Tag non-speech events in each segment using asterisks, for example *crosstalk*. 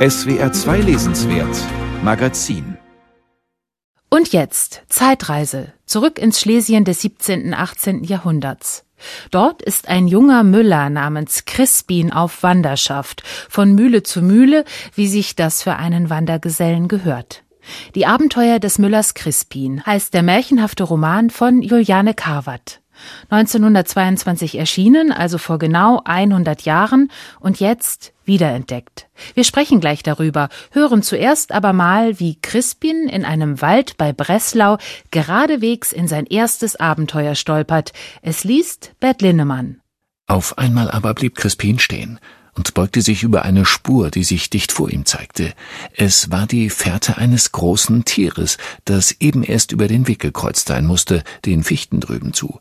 SWR 2 Lesenswert Magazin Und jetzt Zeitreise zurück ins Schlesien des 17. 18. Jahrhunderts. Dort ist ein junger Müller namens Crispin auf Wanderschaft, von Mühle zu Mühle, wie sich das für einen Wandergesellen gehört. Die Abenteuer des Müllers Crispin heißt der märchenhafte Roman von Juliane Carvat. 1922 erschienen, also vor genau 100 Jahren und jetzt wiederentdeckt. Wir sprechen gleich darüber, hören zuerst aber mal, wie Crispin in einem Wald bei Breslau geradewegs in sein erstes Abenteuer stolpert. Es liest Bert Linnemann. Auf einmal aber blieb Crispin stehen und beugte sich über eine Spur, die sich dicht vor ihm zeigte. Es war die Fährte eines großen Tieres, das eben erst über den Weg gekreuzt sein musste, den Fichten drüben zu.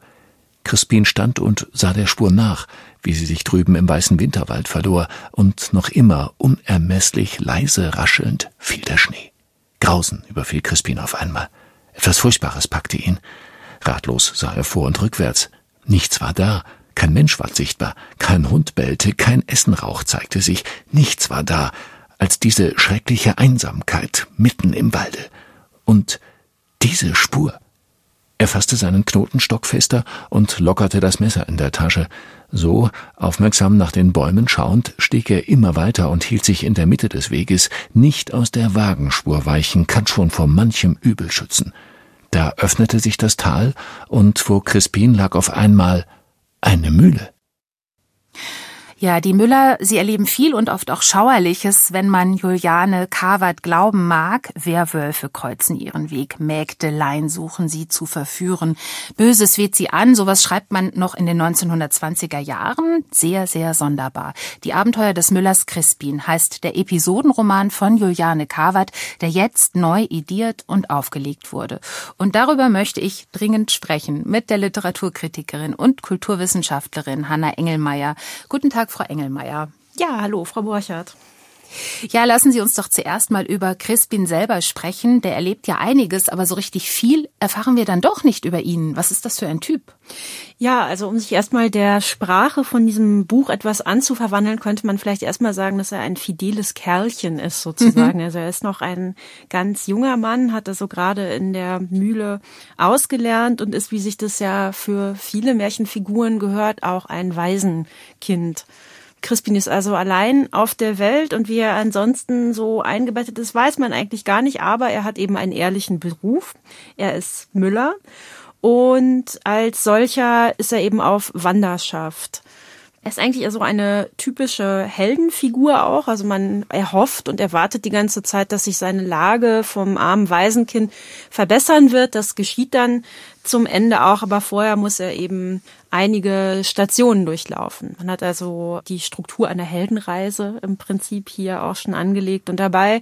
Crispin stand und sah der Spur nach, wie sie sich drüben im weißen Winterwald verlor, und noch immer unermesslich leise raschelnd fiel der Schnee. Grausen überfiel Crispin auf einmal. Etwas Furchtbares packte ihn. Ratlos sah er vor und rückwärts. Nichts war da, kein Mensch war sichtbar, kein Hund bellte, kein Essenrauch zeigte sich, nichts war da, als diese schreckliche Einsamkeit mitten im Walde. Und diese Spur. Er fasste seinen Knotenstock fester und lockerte das Messer in der Tasche. So, aufmerksam nach den Bäumen schauend, stieg er immer weiter und hielt sich in der Mitte des Weges. Nicht aus der Wagenspur weichen kann schon vor manchem Übel schützen. Da öffnete sich das Tal, und vor Crispin lag auf einmal eine Mühle. Ja, die Müller, sie erleben viel und oft auch Schauerliches, wenn man Juliane Carvert glauben mag. Werwölfe kreuzen ihren Weg, Mägdelein suchen sie zu verführen. Böses weht sie an, sowas schreibt man noch in den 1920er Jahren. Sehr, sehr sonderbar. Die Abenteuer des Müllers Crispin heißt der Episodenroman von Juliane Carvert, der jetzt neu ediert und aufgelegt wurde. Und darüber möchte ich dringend sprechen mit der Literaturkritikerin und Kulturwissenschaftlerin Hanna Engelmeier. Guten Tag, Frau Engelmeier. Ja, hallo, Frau Borchert. Ja, lassen Sie uns doch zuerst mal über Crispin selber sprechen. Der erlebt ja einiges, aber so richtig viel erfahren wir dann doch nicht über ihn. Was ist das für ein Typ? Ja, also um sich erstmal der Sprache von diesem Buch etwas anzuverwandeln, könnte man vielleicht erstmal sagen, dass er ein fideles Kerlchen ist sozusagen. Mhm. Also er ist noch ein ganz junger Mann, hat er so gerade in der Mühle ausgelernt und ist, wie sich das ja für viele Märchenfiguren gehört, auch ein Waisenkind. Crispin ist also allein auf der Welt und wie er ansonsten so eingebettet ist, weiß man eigentlich gar nicht, aber er hat eben einen ehrlichen Beruf. Er ist Müller und als solcher ist er eben auf Wanderschaft. Er ist eigentlich also eine typische Heldenfigur auch. Also man erhofft und erwartet die ganze Zeit, dass sich seine Lage vom armen Waisenkind verbessern wird. Das geschieht dann zum Ende auch, aber vorher muss er eben einige Stationen durchlaufen. Man hat also die Struktur einer Heldenreise im Prinzip hier auch schon angelegt und dabei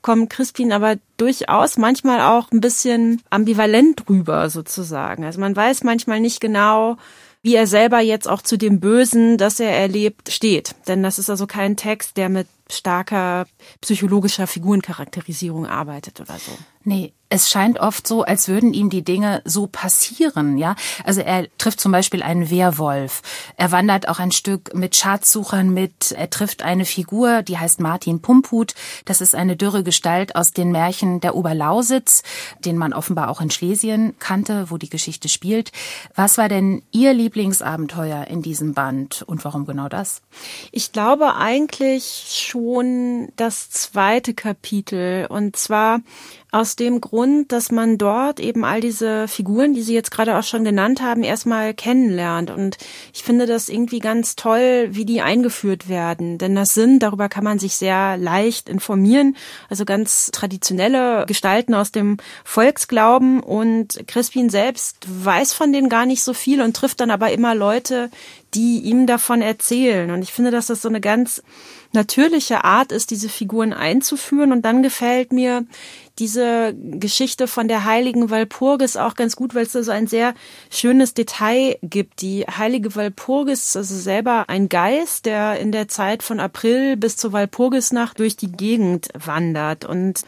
kommt Crispin aber durchaus manchmal auch ein bisschen ambivalent rüber sozusagen. Also man weiß manchmal nicht genau, wie er selber jetzt auch zu dem Bösen, das er erlebt, steht. Denn das ist also kein Text, der mit starker psychologischer Figurencharakterisierung arbeitet oder so. Nee, es scheint oft so, als würden ihm die Dinge so passieren, ja. Also er trifft zum Beispiel einen Wehrwolf. Er wandert auch ein Stück mit Schatzsuchern mit. Er trifft eine Figur, die heißt Martin Pumphut. Das ist eine dürre Gestalt aus den Märchen der Oberlausitz, den man offenbar auch in Schlesien kannte, wo die Geschichte spielt. Was war denn Ihr Lieblingsabenteuer in diesem Band und warum genau das? Ich glaube eigentlich schon das zweite Kapitel und zwar aus dem Grund, dass man dort eben all diese Figuren, die Sie jetzt gerade auch schon genannt haben, erstmal kennenlernt. Und ich finde das irgendwie ganz toll, wie die eingeführt werden. Denn das sind, darüber kann man sich sehr leicht informieren. Also ganz traditionelle Gestalten aus dem Volksglauben. Und Crispin selbst weiß von denen gar nicht so viel und trifft dann aber immer Leute, die ihm davon erzählen. Und ich finde, dass das so eine ganz natürliche Art ist, diese Figuren einzuführen. Und dann gefällt mir diese Geschichte von der heiligen Walpurgis auch ganz gut, weil es da so ein sehr schönes Detail gibt. Die heilige Walpurgis ist also selber ein Geist, der in der Zeit von April bis zur Walpurgisnacht durch die Gegend wandert und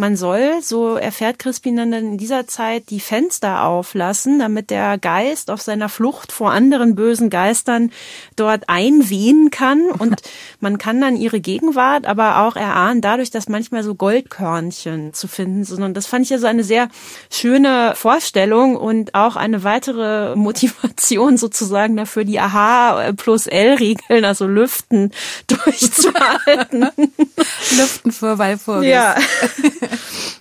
man soll, so erfährt Crispin dann in dieser Zeit, die Fenster auflassen, damit der Geist auf seiner Flucht vor anderen bösen Geistern dort einwehen kann. Und *laughs* man kann dann ihre Gegenwart aber auch erahnen, dadurch, dass manchmal so Goldkörnchen zu finden sind. Und das fand ich ja so eine sehr schöne Vorstellung und auch eine weitere *laughs* Motivation sozusagen dafür, die Aha plus L-Regeln, also Lüften, *laughs* durchzuhalten. Lüften vor Walpurgis. Ja.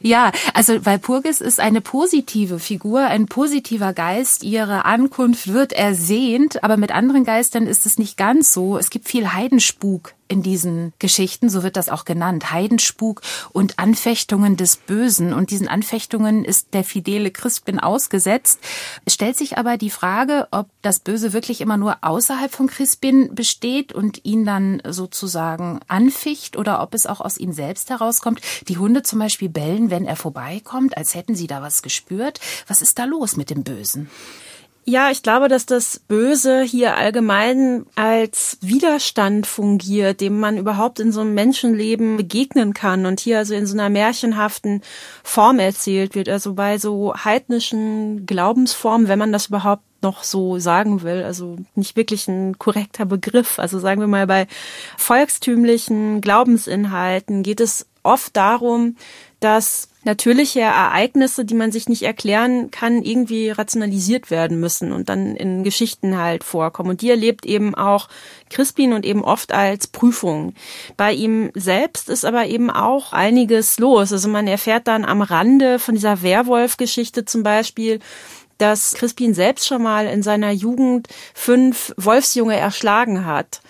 Ja, also Walpurgis ist eine positive Figur, ein positiver Geist. Ihre Ankunft wird ersehnt, aber mit anderen Geistern ist es nicht ganz so. Es gibt viel Heidenspuk in diesen Geschichten, so wird das auch genannt, Heidenspuk und Anfechtungen des Bösen. Und diesen Anfechtungen ist der fidele Crispin ausgesetzt. Es stellt sich aber die Frage, ob das Böse wirklich immer nur außerhalb von Crispin besteht und ihn dann sozusagen anficht oder ob es auch aus ihm selbst herauskommt. Die Hunde zum Beispiel bellen, wenn er vorbeikommt, als hätten sie da was gespürt. Was ist da los mit dem Bösen? Ja, ich glaube, dass das Böse hier allgemein als Widerstand fungiert, dem man überhaupt in so einem Menschenleben begegnen kann und hier also in so einer märchenhaften Form erzählt wird. Also bei so heidnischen Glaubensformen, wenn man das überhaupt noch so sagen will, also nicht wirklich ein korrekter Begriff. Also sagen wir mal, bei volkstümlichen Glaubensinhalten geht es oft darum, dass natürliche Ereignisse, die man sich nicht erklären kann, irgendwie rationalisiert werden müssen und dann in Geschichten halt vorkommen. Und die erlebt eben auch Crispin und eben oft als Prüfung. Bei ihm selbst ist aber eben auch einiges los. Also man erfährt dann am Rande von dieser Werwolf-Geschichte zum Beispiel, dass Crispin selbst schon mal in seiner Jugend fünf Wolfsjunge erschlagen hat.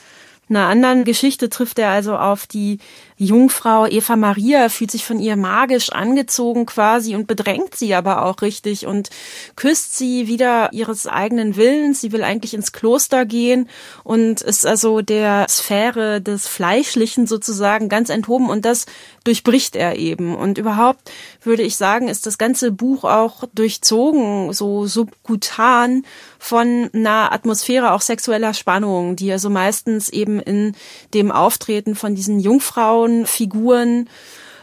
In einer anderen Geschichte trifft er also auf die Jungfrau Eva Maria fühlt sich von ihr magisch angezogen quasi und bedrängt sie aber auch richtig und küsst sie wieder ihres eigenen Willens. Sie will eigentlich ins Kloster gehen und ist also der Sphäre des Fleischlichen sozusagen ganz enthoben und das durchbricht er eben. Und überhaupt würde ich sagen, ist das ganze Buch auch durchzogen, so subkutan von einer Atmosphäre auch sexueller Spannung, die also meistens eben in dem Auftreten von diesen Jungfrauen Figuren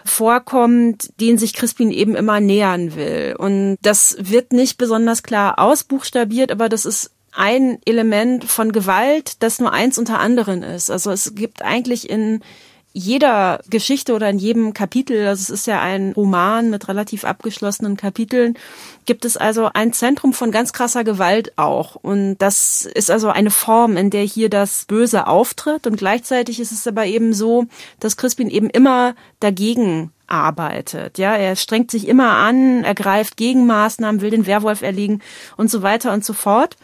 vorkommt, denen sich Crispin eben immer nähern will. Und das wird nicht besonders klar ausbuchstabiert, aber das ist ein Element von Gewalt, das nur eins unter anderen ist. Also es gibt eigentlich in jeder Geschichte oder in jedem Kapitel, also es ist ja ein Roman mit relativ abgeschlossenen Kapiteln, gibt es also ein Zentrum von ganz krasser Gewalt auch. Und das ist also eine Form, in der hier das Böse auftritt. Und gleichzeitig ist es aber eben so, dass Crispin eben immer dagegen arbeitet. Ja, er strengt sich immer an, ergreift Gegenmaßnahmen, will den Werwolf erlegen und so weiter und so fort.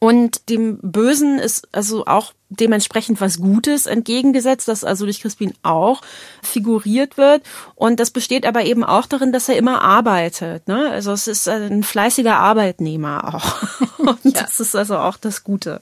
Und dem Bösen ist also auch dementsprechend was Gutes entgegengesetzt, das also durch Crispin auch figuriert wird. Und das besteht aber eben auch darin, dass er immer arbeitet. Ne? Also es ist ein fleißiger Arbeitnehmer auch. *laughs* Und ja. das ist also auch das Gute.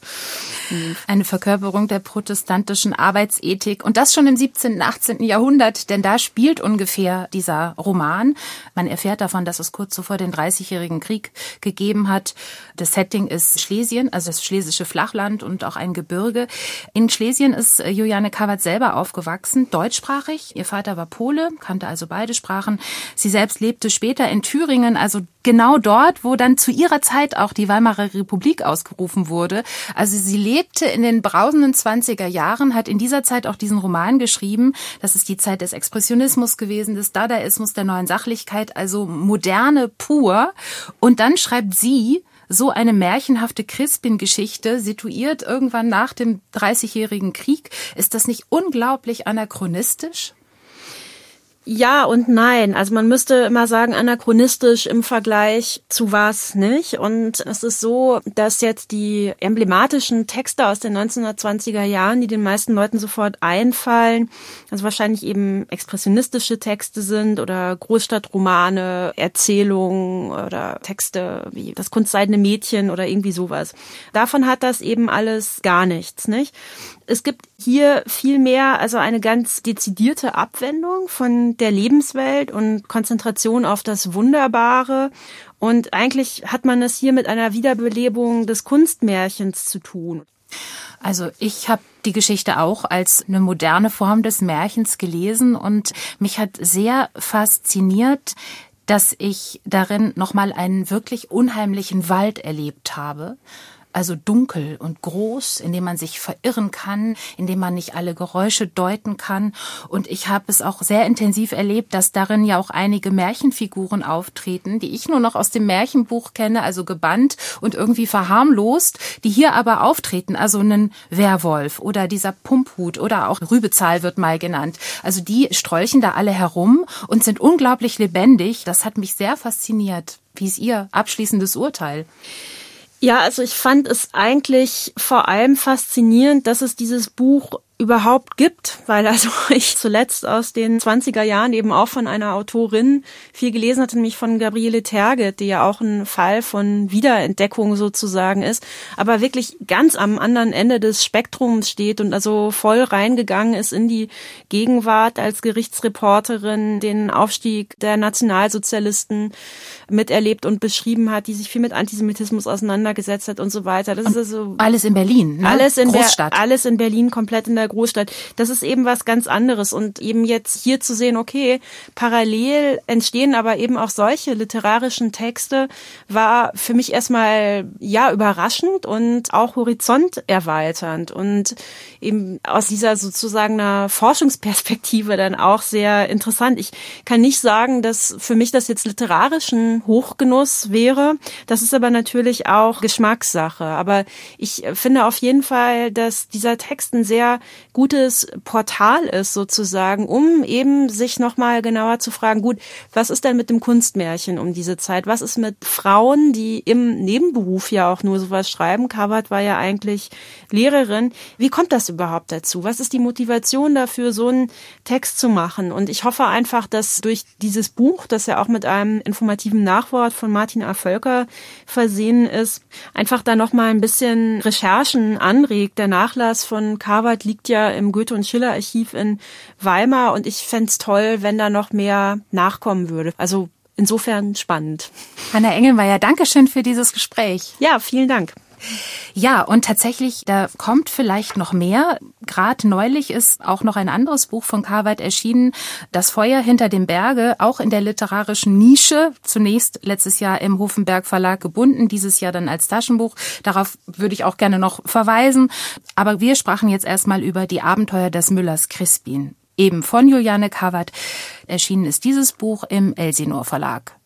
Eine Verkörperung der protestantischen Arbeitsethik. Und das schon im 17., 18. Jahrhundert, denn da spielt ungefähr dieser Roman. Man erfährt davon, dass es kurz zuvor den Dreißigjährigen Krieg gegeben hat. Das Setting ist Schlesien, also das schlesische Flachland und auch ein Gebirge. In Schlesien ist äh, Juliane Kawat selber aufgewachsen, deutschsprachig. Ihr Vater war Pole, kannte also beide Sprachen. Sie selbst lebte später in Thüringen, also genau dort, wo dann zu ihrer Zeit auch die Weimarer Republik ausgerufen wurde. Also sie lebte in den brausenden 20er Jahren, hat in dieser Zeit auch diesen Roman geschrieben. Das ist die Zeit des Expressionismus gewesen, des Dadaismus, der neuen Sachlichkeit, also moderne pur. Und dann schreibt sie, so eine märchenhafte Crispin-Geschichte, situiert irgendwann nach dem Dreißigjährigen Krieg. Ist das nicht unglaublich anachronistisch? Ja und nein. Also man müsste immer sagen, anachronistisch im Vergleich zu was nicht. Und es ist so, dass jetzt die emblematischen Texte aus den 1920er Jahren, die den meisten Leuten sofort einfallen, also wahrscheinlich eben expressionistische Texte sind oder Großstadtromane, Erzählungen oder Texte wie das kunstseidene Mädchen oder irgendwie sowas. Davon hat das eben alles gar nichts, nicht? Es gibt hier viel mehr, also eine ganz dezidierte Abwendung von der Lebenswelt und Konzentration auf das Wunderbare. Und eigentlich hat man es hier mit einer Wiederbelebung des Kunstmärchens zu tun. Also ich habe die Geschichte auch als eine moderne Form des Märchens gelesen und mich hat sehr fasziniert, dass ich darin nochmal einen wirklich unheimlichen Wald erlebt habe also dunkel und groß, in dem man sich verirren kann, in dem man nicht alle Geräusche deuten kann. Und ich habe es auch sehr intensiv erlebt, dass darin ja auch einige Märchenfiguren auftreten, die ich nur noch aus dem Märchenbuch kenne, also gebannt und irgendwie verharmlost, die hier aber auftreten, also einen Werwolf oder dieser Pumphut oder auch Rübezahl wird mal genannt. Also die strolchen da alle herum und sind unglaublich lebendig. Das hat mich sehr fasziniert. Wie ist Ihr abschließendes Urteil? Ja, also ich fand es eigentlich vor allem faszinierend, dass es dieses Buch überhaupt gibt, weil also *laughs* ich zuletzt aus den 20er Jahren eben auch von einer Autorin viel gelesen hatte, nämlich von Gabriele Terge, die ja auch ein Fall von Wiederentdeckung sozusagen ist, aber wirklich ganz am anderen Ende des Spektrums steht und also voll reingegangen ist in die Gegenwart als Gerichtsreporterin, den Aufstieg der Nationalsozialisten miterlebt und beschrieben hat, die sich viel mit Antisemitismus auseinandergesetzt hat und so weiter. Das ist also alles in Berlin, ne? alles in Großstadt. Der, alles in Berlin, komplett in der Großstadt. Das ist eben was ganz anderes. Und eben jetzt hier zu sehen, okay, parallel entstehen aber eben auch solche literarischen Texte, war für mich erstmal, ja, überraschend und auch horizonterweiternd und eben aus dieser sozusagen einer Forschungsperspektive dann auch sehr interessant. Ich kann nicht sagen, dass für mich das jetzt literarischen Hochgenuss wäre. Das ist aber natürlich auch Geschmackssache. Aber ich finde auf jeden Fall, dass dieser Text ein sehr gutes Portal ist sozusagen, um eben sich nochmal genauer zu fragen, gut, was ist denn mit dem Kunstmärchen um diese Zeit? Was ist mit Frauen, die im Nebenberuf ja auch nur sowas schreiben? Kabat war ja eigentlich Lehrerin. Wie kommt das überhaupt dazu? Was ist die Motivation dafür, so einen Text zu machen? Und ich hoffe einfach, dass durch dieses Buch, das ja auch mit einem informativen Nachwort von Martin A. Völker versehen ist, einfach da nochmal ein bisschen Recherchen anregt. Der Nachlass von Kabat liegt ja im Goethe- und Schiller-Archiv in Weimar und ich fände toll, wenn da noch mehr nachkommen würde. Also insofern spannend. Hanna Engelmeier, Dankeschön für dieses Gespräch. Ja, vielen Dank. Ja, und tatsächlich, da kommt vielleicht noch mehr. Gerade neulich ist auch noch ein anderes Buch von Carweit erschienen, Das Feuer hinter dem Berge, auch in der literarischen Nische. Zunächst letztes Jahr im Hofenberg Verlag gebunden, dieses Jahr dann als Taschenbuch. Darauf würde ich auch gerne noch verweisen. Aber wir sprachen jetzt erstmal über die Abenteuer des Müllers Crispin. Eben von Juliane Kawat erschienen ist dieses Buch im Elsinor Verlag.